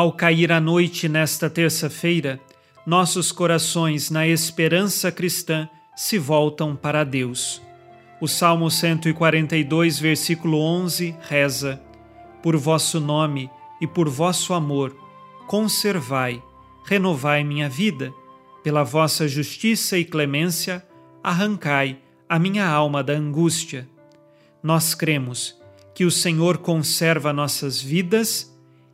Ao cair a noite nesta terça-feira, nossos corações, na esperança cristã, se voltam para Deus. O Salmo 142, versículo 11 reza: Por vosso nome e por vosso amor, conservai, renovai minha vida, pela vossa justiça e clemência, arrancai a minha alma da angústia. Nós cremos que o Senhor conserva nossas vidas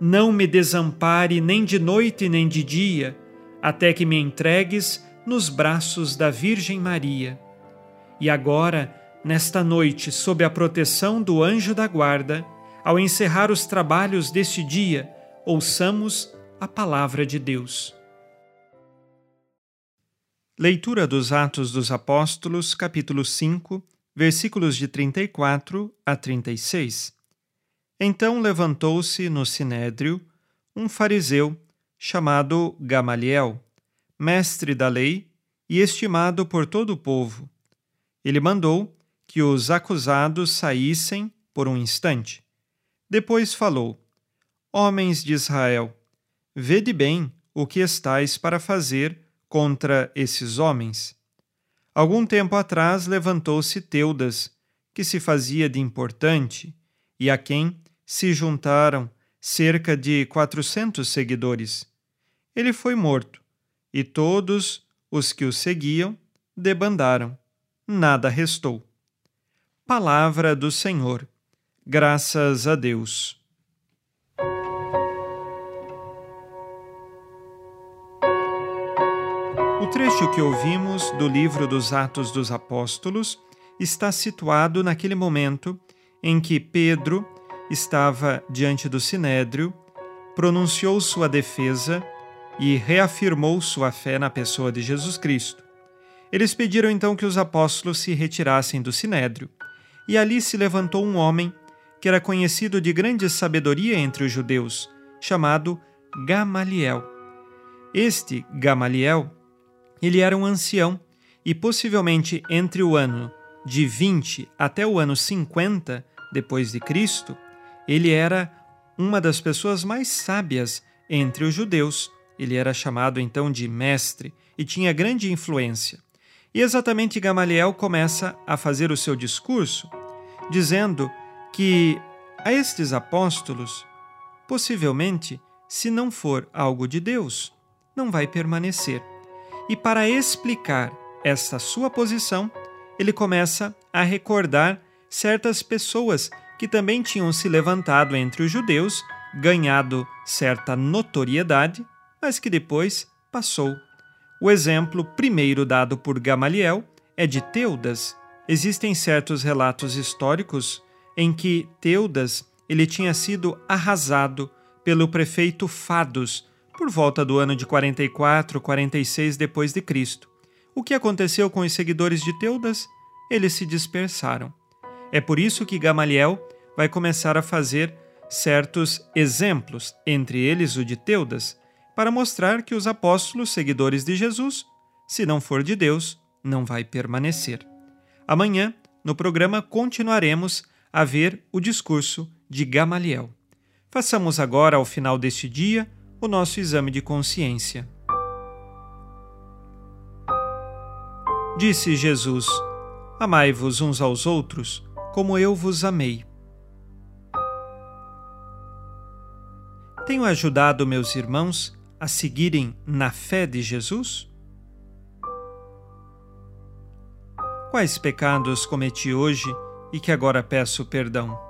não me desampare nem de noite nem de dia, até que me entregues nos braços da Virgem Maria. E agora, nesta noite, sob a proteção do anjo da guarda, ao encerrar os trabalhos deste dia, ouçamos a palavra de Deus. Leitura dos Atos dos Apóstolos, capítulo 5, versículos de 34 a 36. Então levantou-se no sinédrio um fariseu chamado Gamaliel mestre da lei e estimado por todo o povo. Ele mandou que os acusados saíssem por um instante. Depois falou: Homens de Israel, vede bem o que estais para fazer contra esses homens. Algum tempo atrás levantou-se Teudas, que se fazia de importante, e a quem se juntaram cerca de quatrocentos seguidores. Ele foi morto e todos os que o seguiam debandaram. Nada restou. Palavra do Senhor. Graças a Deus. O trecho que ouvimos do livro dos Atos dos Apóstolos está situado naquele momento em que Pedro estava diante do sinédrio, pronunciou sua defesa e reafirmou sua fé na pessoa de Jesus Cristo. Eles pediram então que os apóstolos se retirassem do sinédrio, e ali se levantou um homem que era conhecido de grande sabedoria entre os judeus, chamado Gamaliel. Este Gamaliel, ele era um ancião e possivelmente entre o ano de 20 até o ano 50 depois de Cristo, ele era uma das pessoas mais sábias entre os judeus ele era chamado então de mestre e tinha grande influência. E exatamente Gamaliel começa a fazer o seu discurso, dizendo que a estes apóstolos, possivelmente, se não for algo de Deus, não vai permanecer. E para explicar essa sua posição, ele começa a recordar certas pessoas que também tinham se levantado entre os judeus, ganhado certa notoriedade mas que depois passou. O exemplo primeiro dado por Gamaliel é de Teudas. Existem certos relatos históricos em que Teudas ele tinha sido arrasado pelo prefeito Fados por volta do ano de 44, 46 depois de Cristo. O que aconteceu com os seguidores de Teudas? Eles se dispersaram. É por isso que Gamaliel vai começar a fazer certos exemplos, entre eles o de Teudas, para mostrar que os apóstolos, seguidores de Jesus, se não for de Deus, não vai permanecer. Amanhã, no programa, continuaremos a ver o discurso de Gamaliel. Façamos agora, ao final deste dia, o nosso exame de consciência. Disse Jesus: Amai-vos uns aos outros, como eu vos amei. Tenho ajudado meus irmãos a seguirem na fé de Jesus? Quais pecados cometi hoje e que agora peço perdão?